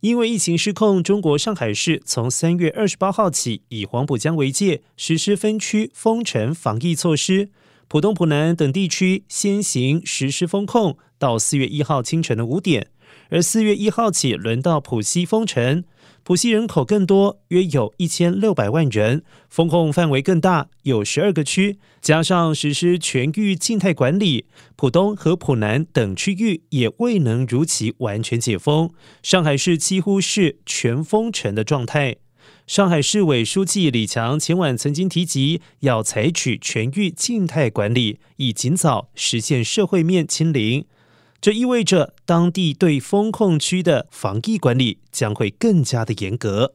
因为疫情失控，中国上海市从三月二十八号起，以黄浦江为界实施分区封城防疫措施。浦东、浦南等地区先行实施封控，到四月一号清晨的五点。而四月一号起，轮到浦西封城。浦西人口更多，约有一千六百万人，封控范围更大，有十二个区，加上实施全域静态管理，浦东和浦南等区域也未能如期完全解封。上海市几乎是全封城的状态。上海市委书记李强前晚曾经提及，要采取全域静态管理，以尽早实现社会面清零。这意味着当地对封控区的防疫管理将会更加的严格。